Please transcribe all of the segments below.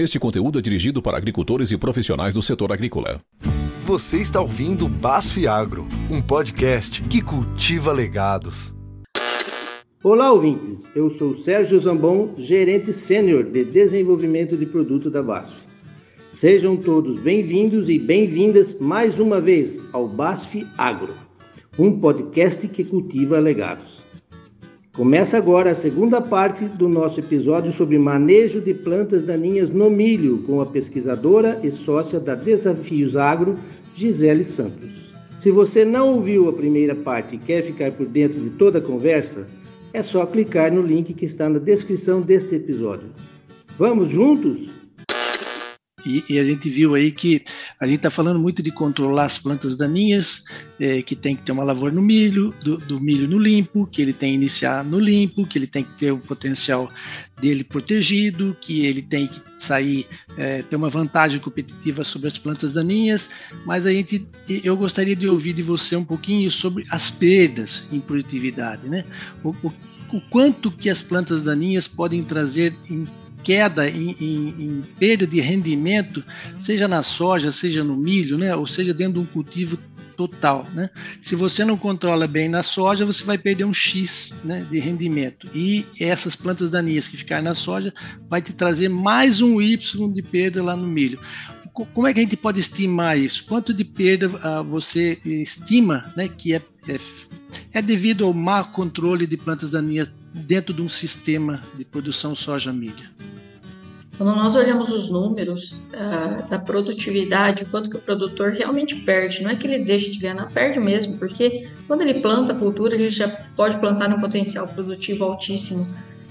Este conteúdo é dirigido para agricultores e profissionais do setor agrícola. Você está ouvindo Basf Agro, um podcast que cultiva legados. Olá, ouvintes. Eu sou Sérgio Zambon, gerente sênior de desenvolvimento de produto da BASF. Sejam todos bem-vindos e bem-vindas mais uma vez ao BASF Agro, um podcast que cultiva legados. Começa agora a segunda parte do nosso episódio sobre manejo de plantas daninhas no milho, com a pesquisadora e sócia da Desafios Agro, Gisele Santos. Se você não ouviu a primeira parte e quer ficar por dentro de toda a conversa, é só clicar no link que está na descrição deste episódio. Vamos juntos? E, e, a gente viu aí que a gente está falando muito de controlar as plantas daninhas, é, que tem que ter uma lavoura no milho, do, do, milho no limpo, que ele tem que iniciar no limpo, que ele tem que ter o potencial dele protegido, que ele tem que sair, é, ter uma vantagem competitiva sobre as plantas daninhas. Mas a gente, eu gostaria de ouvir de você um pouquinho sobre as perdas em produtividade, né? O, o, o quanto que as plantas daninhas podem trazer em queda em, em, em, perda de rendimento, seja na soja, seja no milho, né? ou seja, dentro de um cultivo total. Né? Se você não controla bem na soja, você vai perder um X né, de rendimento. E essas plantas daninhas que ficarem na soja vai te trazer mais um Y de perda lá no milho. Como é que a gente pode estimar isso? Quanto de perda uh, você estima né, que é, é, é devido ao mau controle de plantas daninhas dentro de um sistema de produção soja-milho? Quando nós olhamos os números uh, da produtividade, quanto que o produtor realmente perde, não é que ele deixe de ganhar, perde mesmo, porque quando ele planta a cultura, ele já pode plantar no potencial produtivo altíssimo,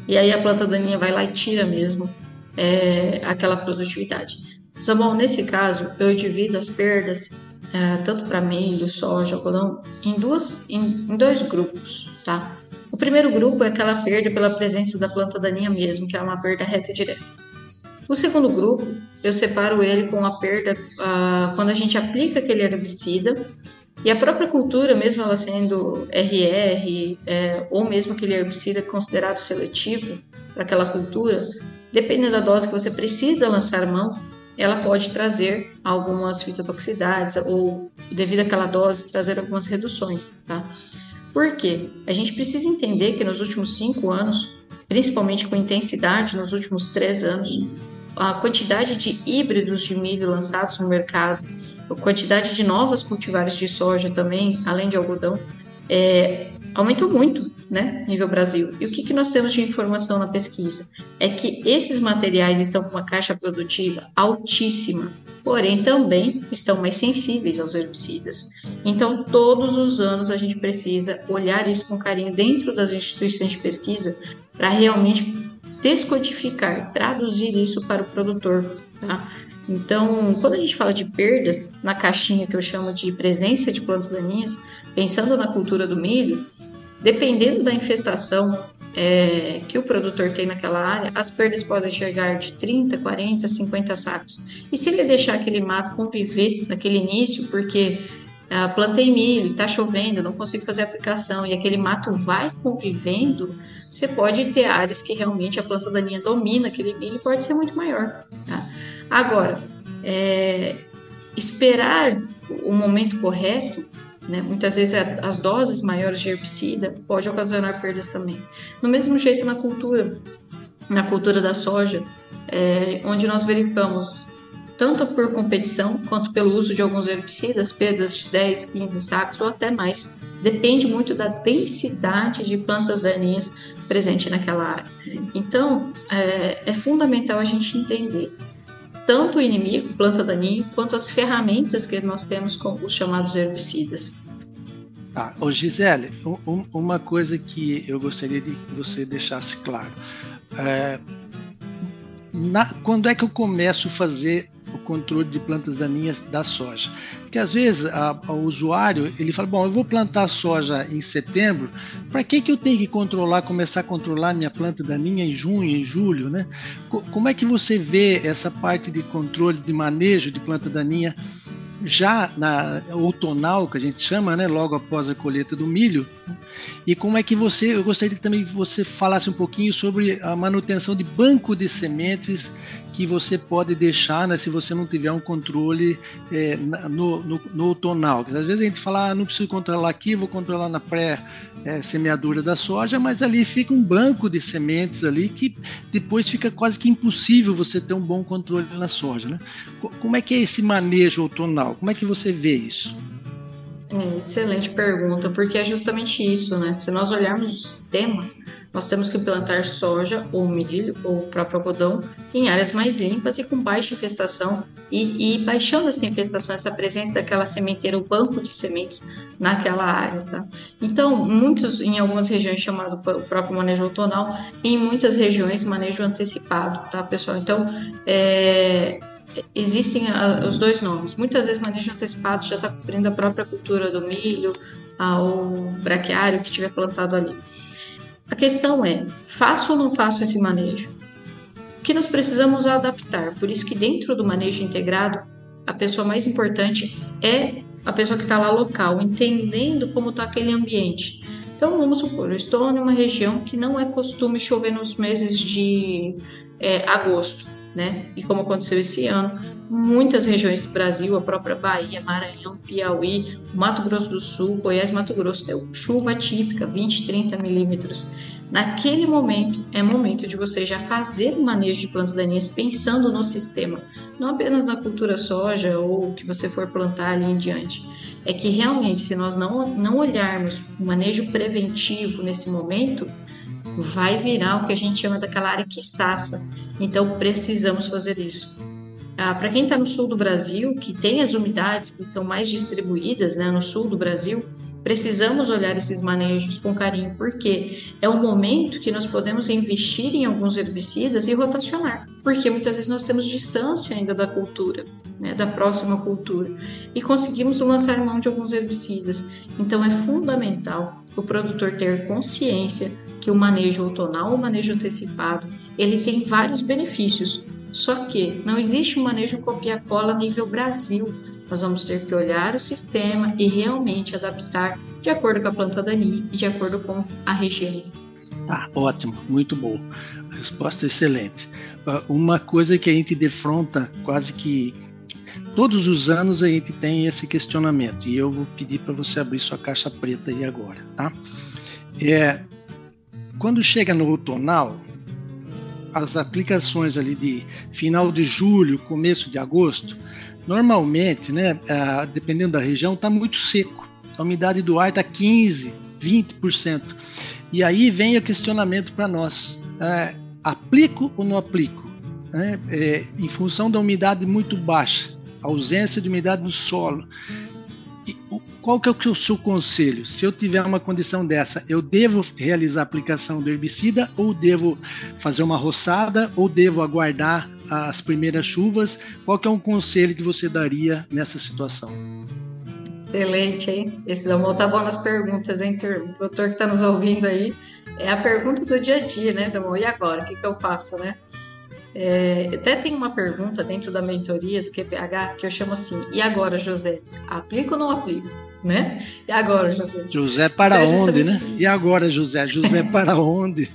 e aí a planta daninha vai lá e tira mesmo é, aquela produtividade. Então, nesse caso, eu divido as perdas, é, tanto para milho, soja, algodão, em, duas, em, em dois grupos, tá? O primeiro grupo é aquela perda pela presença da planta daninha mesmo, que é uma perda reta e direta. O segundo grupo, eu separo ele com a perda uh, quando a gente aplica aquele herbicida e a própria cultura, mesmo ela sendo RR é, ou mesmo aquele herbicida considerado seletivo para aquela cultura, dependendo da dose que você precisa lançar mão, ela pode trazer algumas fitotoxicidades ou, devido àquela dose, trazer algumas reduções, tá? Por quê? A gente precisa entender que nos últimos cinco anos, principalmente com intensidade nos últimos três anos, a quantidade de híbridos de milho lançados no mercado, a quantidade de novas cultivares de soja também, além de algodão, é, aumentou muito, né, nível Brasil. E o que, que nós temos de informação na pesquisa? É que esses materiais estão com uma caixa produtiva altíssima, porém também estão mais sensíveis aos herbicidas. Então, todos os anos a gente precisa olhar isso com carinho dentro das instituições de pesquisa para realmente descodificar, traduzir isso para o produtor, tá? Então, quando a gente fala de perdas, na caixinha que eu chamo de presença de plantas daninhas, pensando na cultura do milho, dependendo da infestação é, que o produtor tem naquela área, as perdas podem chegar de 30, 40, 50 sacos. E se ele deixar aquele mato conviver naquele início, porque ah, plantei milho, está chovendo, não consigo fazer aplicação e aquele mato vai convivendo, você pode ter áreas que realmente a planta daninha domina aquele milho e pode ser muito maior. Tá? Agora, é, esperar o momento correto, né, muitas vezes as doses maiores de herbicida pode ocasionar perdas também. No mesmo jeito na cultura, na cultura da soja, é, onde nós verificamos tanto por competição quanto pelo uso de alguns herbicidas, perdas de 10, 15 sacos ou até mais. Depende muito da densidade de plantas daninhas presente naquela área. Então, é, é fundamental a gente entender tanto o inimigo, planta daninha, quanto as ferramentas que nós temos com os chamados herbicidas. Ô Gisele, um, uma coisa que eu gostaria de que você deixasse claro. É, na, quando é que eu começo a fazer controle de plantas daninhas da soja. Porque às vezes a, o usuário ele fala, bom, eu vou plantar soja em setembro, para que, que eu tenho que controlar, começar a controlar minha planta daninha em junho, em julho, né? como é que você vê essa parte de controle, de manejo de planta daninha já na outonal, que a gente chama, né, logo após a colheita do milho. E como é que você, eu gostaria também que você falasse um pouquinho sobre a manutenção de banco de sementes que você pode deixar, né, se você não tiver um controle é, no, no, no outonal. Às vezes a gente fala, ah, não preciso controlar aqui, vou controlar na pré-semeadura é, da soja, mas ali fica um banco de sementes ali que depois fica quase que impossível você ter um bom controle na soja. Né? Como é que é esse manejo outonal? Como é que você vê isso? É, excelente pergunta, porque é justamente isso, né? Se nós olharmos o sistema, nós temos que plantar soja ou milho ou próprio algodão em áreas mais limpas e com baixa infestação e, e baixando essa infestação, essa presença daquela sementeira, o banco de sementes naquela área, tá? Então, muitos, em algumas regiões chamado o próprio manejo outonal, em muitas regiões manejo antecipado, tá, pessoal? Então, é, existem os dois nomes. Muitas vezes manejo antecipado já está cobrindo a própria cultura do milho, ao braquiário que tiver plantado ali. A questão é, faço ou não faço esse manejo? O que nós precisamos adaptar? Por isso que dentro do manejo integrado, a pessoa mais importante é a pessoa que está lá local, entendendo como está aquele ambiente. Então, vamos supor, eu estou em uma região que não é costume chover nos meses de é, agosto né? E como aconteceu esse ano, muitas regiões do Brasil, a própria Bahia, Maranhão, Piauí, Mato Grosso do Sul, Goiás, Mato Grosso, deu chuva típica, 20, 30 milímetros. Naquele momento, é momento de você já fazer o manejo de plantas daninhas pensando no sistema, não apenas na cultura soja ou o que você for plantar ali em diante. É que realmente, se nós não, não olharmos o manejo preventivo nesse momento, vai virar o que a gente chama daquela área que saça. Então precisamos fazer isso. Ah, Para quem está no sul do Brasil, que tem as umidades que são mais distribuídas né, no sul do Brasil, precisamos olhar esses manejos com carinho, porque é o momento que nós podemos investir em alguns herbicidas e rotacionar, porque muitas vezes nós temos distância ainda da cultura, né, da próxima cultura, e conseguimos lançar mão de alguns herbicidas. Então é fundamental o produtor ter consciência que o manejo outonal, o manejo antecipado, ele tem vários benefícios. Só que não existe um manejo copia-cola nível Brasil. Nós vamos ter que olhar o sistema e realmente adaptar de acordo com a planta daninha e de acordo com a região. Tá, ótimo, muito bom. Resposta excelente. Ah, uma coisa que a gente defronta quase que todos os anos a gente tem esse questionamento e eu vou pedir para você abrir sua caixa preta aí agora, tá? É, quando chega no outonal, as aplicações ali de final de julho, começo de agosto, normalmente, né, dependendo da região, está muito seco. A umidade do ar está 15, 20%. E aí vem o questionamento para nós: é, aplico ou não aplico? É, é, em função da umidade muito baixa, ausência de umidade no solo. E, qual que é o seu conselho? Se eu tiver uma condição dessa, eu devo realizar a aplicação do herbicida ou devo fazer uma roçada ou devo aguardar as primeiras chuvas? Qual que é um conselho que você daria nessa situação? Excelente, hein? Esse vamos voltar bom nas perguntas, hein? O produtor que está nos ouvindo aí, é a pergunta do dia a dia, né, Samuel? E agora? O que, que eu faço, né? É, até tem uma pergunta dentro da mentoria do QPH que eu chamo assim: e agora, José? Aplico ou não aplico? né? E agora, José? José para então, onde, né? E agora, José? José para onde?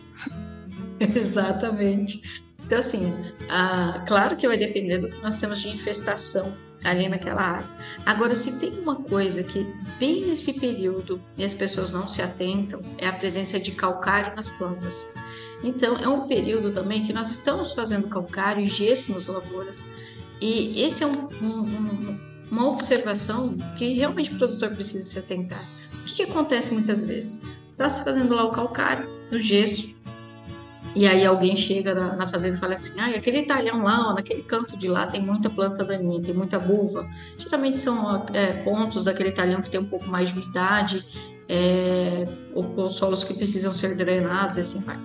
Exatamente. Então, assim, ah, claro que vai depender do que nós temos de infestação ali naquela área. Agora, se tem uma coisa que bem nesse período e as pessoas não se atentam, é a presença de calcário nas plantas. Então, é um período também que nós estamos fazendo calcário e gesso nas lavouras. E esse é um, um, um uma observação que realmente o produtor precisa se atentar. O que, que acontece muitas vezes? Está se fazendo lá o calcário, o gesso, e aí alguém chega na, na fazenda e fala assim, ah, aquele talhão lá, ó, naquele canto de lá tem muita planta daninha, tem muita buva. Geralmente são é, pontos daquele talhão que tem um pouco mais de umidade, é, ou, ou solos que precisam ser drenados assim vai.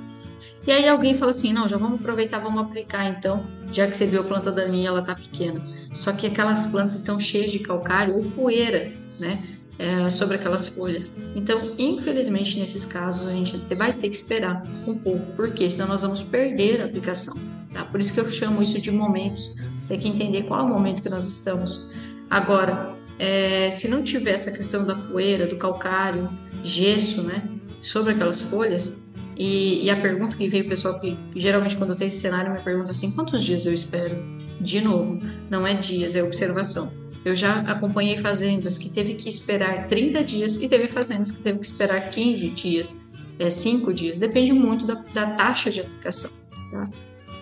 E aí alguém fala assim, não, já vamos aproveitar, vamos aplicar então, já que você viu a planta daninha, ela tá pequena. Só que aquelas plantas estão cheias de calcário ou poeira, né? É, sobre aquelas folhas. Então, infelizmente, nesses casos, a gente vai ter que esperar um pouco, porque senão nós vamos perder a aplicação. Tá? Por isso que eu chamo isso de momentos. Você tem que entender qual é o momento que nós estamos Agora, é, se não tiver essa questão da poeira, do calcário, gesso, né, sobre aquelas folhas, e, e a pergunta que veio, pessoal, que geralmente quando eu tenho esse cenário me pergunta assim, quantos dias eu espero? De novo, não é dias, é observação. Eu já acompanhei fazendas que teve que esperar 30 dias e teve fazendas que teve que esperar 15 dias, é, 5 dias, depende muito da, da taxa de aplicação. Tá?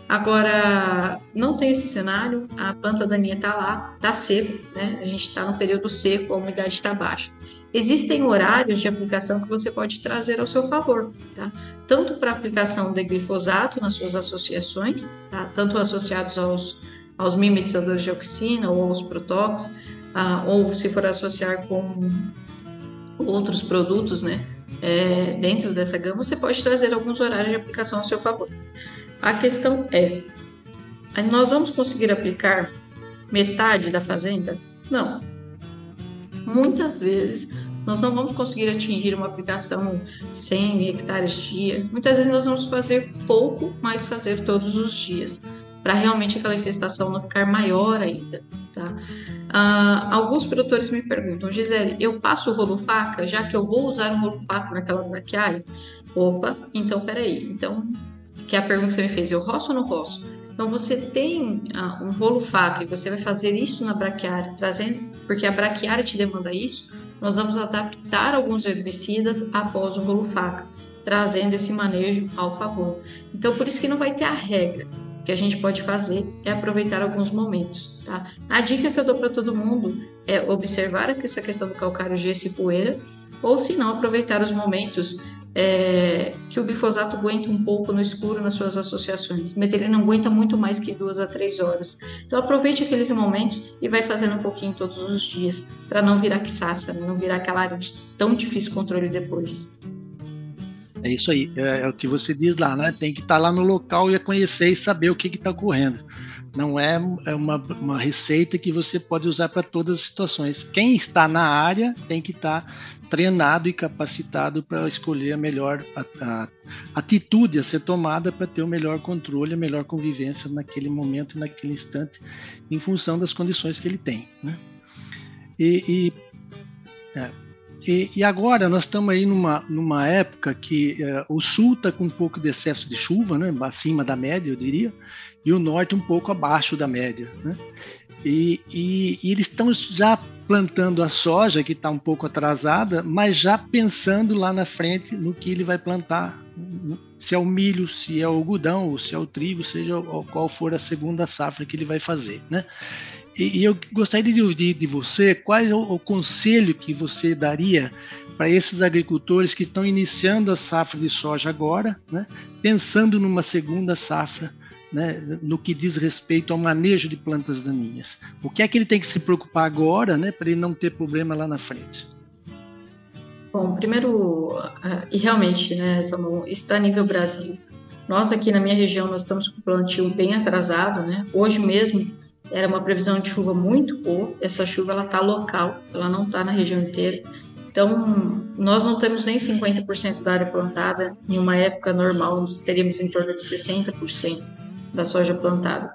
Agora, não tem esse cenário, a planta daninha está lá, está seco, né? A gente está no período seco, a umidade está baixa. Existem horários de aplicação que você pode trazer ao seu favor, tá? Tanto para aplicação de glifosato nas suas associações, tá? Tanto associados aos, aos mimetizadores de auxina ou aos protox, ah, ou se for associar com outros produtos, né? É, dentro dessa gama, você pode trazer alguns horários de aplicação ao seu favor. A questão é: nós vamos conseguir aplicar metade da fazenda? Não. Muitas vezes nós não vamos conseguir atingir uma aplicação 100 hectares dia. Muitas vezes nós vamos fazer pouco, mas fazer todos os dias, para realmente aquela infestação não ficar maior ainda. Tá? Ah, alguns produtores me perguntam, Gisele, eu passo o rolo faca, já que eu vou usar um rolo faca naquela braquiária? Opa, então peraí. Então que é a pergunta que você me fez, eu roço ou não roço? Então você tem ah, um rolo faca e você vai fazer isso na braquiária, trazendo, porque a braquiária te demanda isso, nós vamos adaptar alguns herbicidas após o rolo faca, trazendo esse manejo ao favor. Então por isso que não vai ter a regra. Que a gente pode fazer é aproveitar alguns momentos, tá? A dica que eu dou para todo mundo é observar essa questão do calcário, gesso e poeira, ou se não aproveitar os momentos é, que o glifosato aguenta um pouco no escuro nas suas associações, mas ele não aguenta muito mais que duas a três horas. Então aproveite aqueles momentos e vai fazendo um pouquinho todos os dias, para não virar quiçaça, não virar aquela área de tão difícil controle depois. É isso aí, é, é, o que você diz lá, né? Tem que estar tá lá no local e conhecer e saber o que está ocorrendo. Não é, é uma, uma receita que você pode usar para todas as situações. Quem está na área tem que estar tá treinado e capacitado para escolher a melhor a, a atitude a ser tomada para ter o melhor controle, a melhor convivência naquele momento, naquele instante, em função das condições que ele tem. Né? E, e, é, e, e, agora nós estamos aí numa, numa época que é, o sul está com um pouco de excesso de chuva, né, acima da média, eu diria, e o norte um pouco abaixo da média. Né? E, e, e eles estão já plantando a soja, que está um pouco atrasada, mas já pensando lá na frente no que ele vai plantar, se é o milho, se é o algodão, ou se é o trigo, seja qual for a segunda safra que ele vai fazer. Né? E, e eu gostaria de ouvir de você qual é o, o conselho que você daria para esses agricultores que estão iniciando a safra de soja agora, né? pensando numa segunda safra né, no que diz respeito ao manejo de plantas daninhas. O que é que ele tem que se preocupar agora né, para ele não ter problema lá na frente? Bom, primeiro, uh, e realmente, né, Samuel, está a nível Brasil. Nós aqui na minha região, nós estamos com o plantio bem atrasado, né? Hoje mesmo era uma previsão de chuva muito boa, essa chuva ela está local, ela não está na região inteira. Então, nós não temos nem 50% da área plantada. Em uma época normal, nós teríamos em torno de 60% da soja plantada.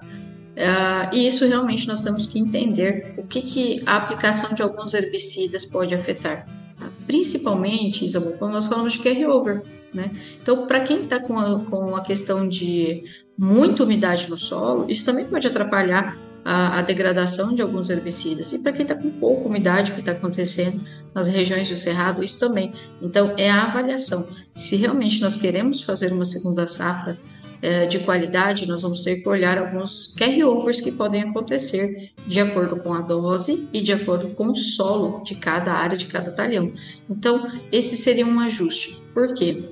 Uh, e isso realmente nós temos que entender o que, que a aplicação de alguns herbicidas pode afetar. Tá? Principalmente, Isabel, quando nós falamos de carryover. Né? Então, para quem está com, com a questão de muita umidade no solo, isso também pode atrapalhar a, a degradação de alguns herbicidas. E para quem está com pouca umidade, o que está acontecendo nas regiões do cerrado, isso também. Então, é a avaliação. Se realmente nós queremos fazer uma segunda safra é, de qualidade, nós vamos ter que olhar alguns carryovers que podem acontecer de acordo com a dose e de acordo com o solo de cada área, de cada talhão. Então, esse seria um ajuste. Por quê?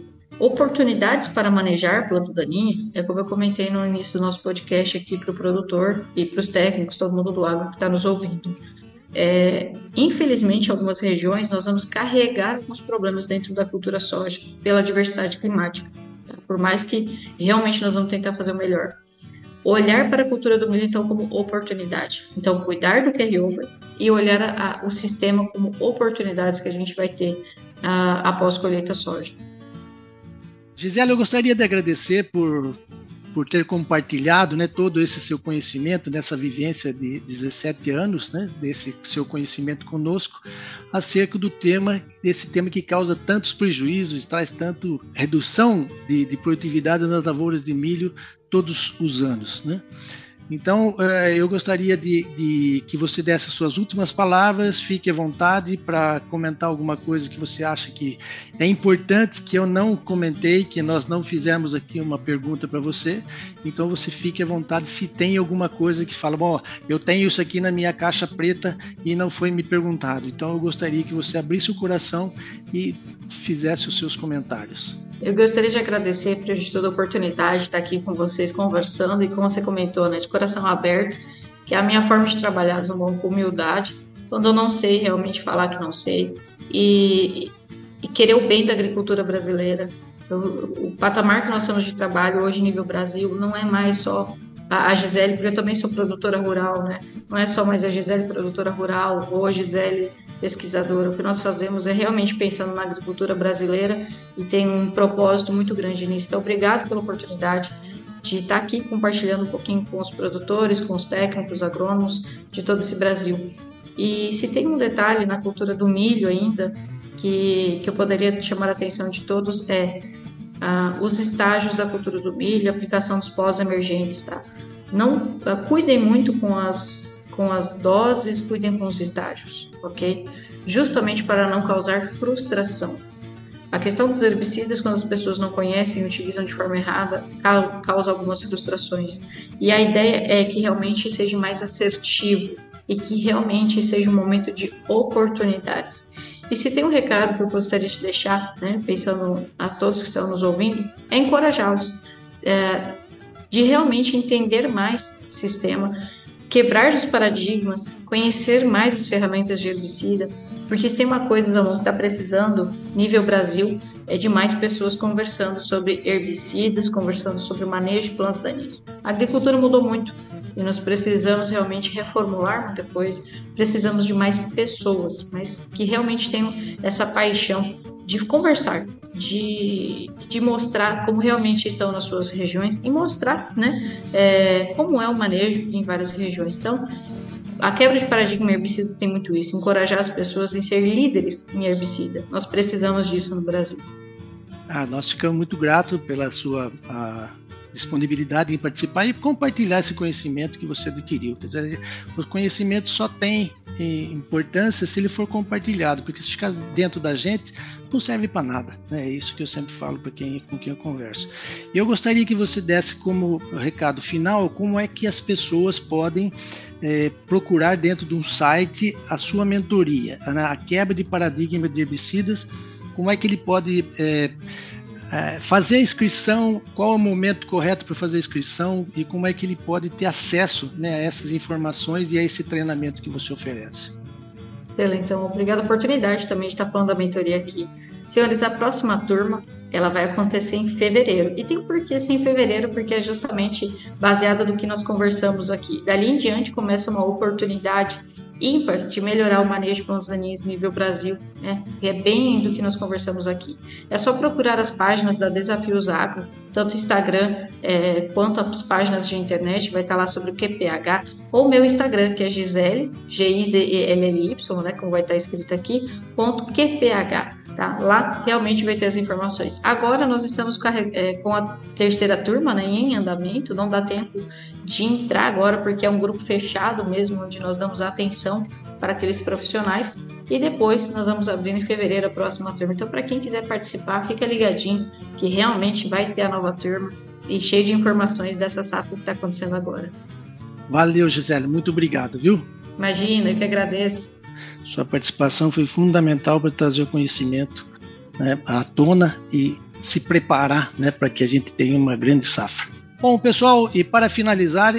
Oportunidades para manejar planta daninha, é como eu comentei no início do nosso podcast aqui para o produtor e para os técnicos, todo mundo do agro que está nos ouvindo. É, infelizmente, em algumas regiões, nós vamos carregar alguns problemas dentro da cultura soja pela diversidade climática. Tá? Por mais que realmente nós vamos tentar fazer o melhor. Olhar para a cultura do milho, então, como oportunidade. Então, cuidar do carryover e olhar a, a, o sistema como oportunidades que a gente vai ter a, após colheita soja. Gisele, eu gostaria de agradecer por por ter compartilhado né, todo esse seu conhecimento, nessa vivência de 17 anos, né, desse seu conhecimento conosco, acerca do tema, desse tema que causa tantos prejuízos, traz tanto redução de, de produtividade nas lavouras de milho todos os anos. Né? Então, eh, eu gostaria de, de, que você desse as suas últimas palavras, fique à vontade para comentar alguma coisa que você acha que é importante, que eu não comentei, que nós não fizemos aqui uma pergunta para você. Então, você fique à vontade se tem alguma coisa que fala, bom, eu tenho isso aqui na minha caixa preta e não foi me perguntado. Então, eu gostaria que você abrisse o coração e fizesse os seus comentários. Eu gostaria de agradecer por toda a oportunidade de estar aqui com vocês conversando e como você comentou, né, de coração aberto, que é a minha forma de trabalhar, Zambon, com humildade, quando eu não sei realmente falar que não sei e, e querer o bem da agricultura brasileira. Eu, o patamar que nós temos de trabalho hoje nível Brasil não é mais só a, Gisele, porque eu também sou produtora rural, né? Não é só mais a Gisele produtora rural ou a Gisele pesquisadora. O que nós fazemos é realmente pensando na agricultura brasileira e tem um propósito muito grande nisso. Então, obrigado pela oportunidade de estar aqui compartilhando um pouquinho com os produtores, com os técnicos, agrônomos de todo esse Brasil. E se tem um detalhe na cultura do milho ainda que, que eu poderia chamar a atenção de todos é ah, os estágios da cultura do milho, a aplicação dos pós-emergentes, tá? Não ah, cuidem muito com as com as doses, cuidem com os estágios, ok? Justamente para não causar frustração. A questão dos herbicidas, quando as pessoas não conhecem e utilizam de forma errada, causa algumas frustrações. E a ideia é que realmente seja mais assertivo e que realmente seja um momento de oportunidades. E se tem um recado que eu gostaria de deixar, né, pensando a todos que estão nos ouvindo, é encorajá-los é, de realmente entender mais o sistema, quebrar os paradigmas, conhecer mais as ferramentas de herbicida, porque se tem uma coisa, Zamon, que está precisando, nível Brasil, é de mais pessoas conversando sobre herbicidas, conversando sobre o manejo de plantas daninhas. A agricultura mudou muito e nós precisamos realmente reformular muita coisa. Precisamos de mais pessoas, mas que realmente tenham essa paixão de conversar, de, de mostrar como realmente estão nas suas regiões e mostrar né, é, como é o manejo em várias regiões. Então, a quebra de paradigma herbicida tem muito isso, encorajar as pessoas em ser líderes em herbicida. Nós precisamos disso no Brasil. Ah, nós ficamos muito gratos pela sua disponibilidade em participar e compartilhar esse conhecimento que você adquiriu. Quer dizer, o conhecimento só tem eh, importância se ele for compartilhado, porque se ficar dentro da gente, não serve para nada. Né? É isso que eu sempre falo para quem com quem eu converso. E eu gostaria que você desse como recado final como é que as pessoas podem é, procurar dentro de um site a sua mentoria, a quebra de paradigma de herbicidas, como é que ele pode é, é, fazer a inscrição, qual é o momento correto para fazer a inscrição e como é que ele pode ter acesso né, a essas informações e a esse treinamento que você oferece. Excelente, então, obrigada a oportunidade também de estar falando da mentoria aqui. Senhores, a próxima turma ela vai acontecer em fevereiro. E tem um porquê ser em fevereiro, porque é justamente baseado no que nós conversamos aqui. Dali em diante começa uma oportunidade ímpar de melhorar o manejo de plantas nível Brasil, né? E é bem do que nós conversamos aqui. É só procurar as páginas da Desafios Agro, tanto Instagram é, quanto as páginas de internet, vai estar lá sobre o QPH, ou meu Instagram, que é Gisele, G-I-Z-E-L-L-Y, né, como vai estar escrito aqui, ponto QPH. Tá? Lá realmente vai ter as informações. Agora nós estamos com a, é, com a terceira turma né, em andamento, não dá tempo de entrar agora, porque é um grupo fechado mesmo, onde nós damos atenção para aqueles profissionais. E depois nós vamos abrir em fevereiro a próxima turma. Então, para quem quiser participar, fica ligadinho que realmente vai ter a nova turma e cheio de informações dessa safra que está acontecendo agora. Valeu, Gisele. Muito obrigado, viu? Imagina, eu que agradeço. Sua participação foi fundamental para trazer o conhecimento né, à tona e se preparar né, para que a gente tenha uma grande safra. Bom, pessoal, e para finalizar,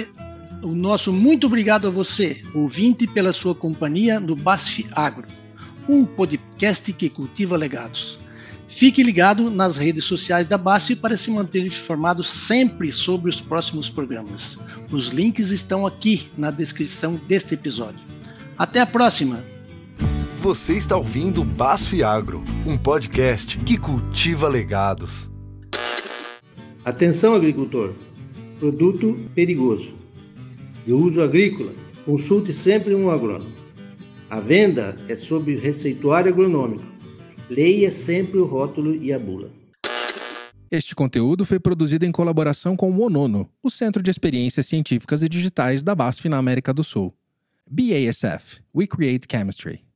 o nosso muito obrigado a você, ouvinte, pela sua companhia no BASF Agro, um podcast que cultiva legados. Fique ligado nas redes sociais da BASF para se manter informado sempre sobre os próximos programas. Os links estão aqui na descrição deste episódio. Até a próxima! Você está ouvindo BASF Agro, um podcast que cultiva legados. Atenção, agricultor! produto perigoso. De uso agrícola, consulte sempre um agrônomo. A venda é sob receituário agronômico. Leia sempre o rótulo e a bula. Este conteúdo foi produzido em colaboração com o ONONO, o Centro de Experiências Científicas e Digitais da BASF na América do Sul. BASF We Create Chemistry.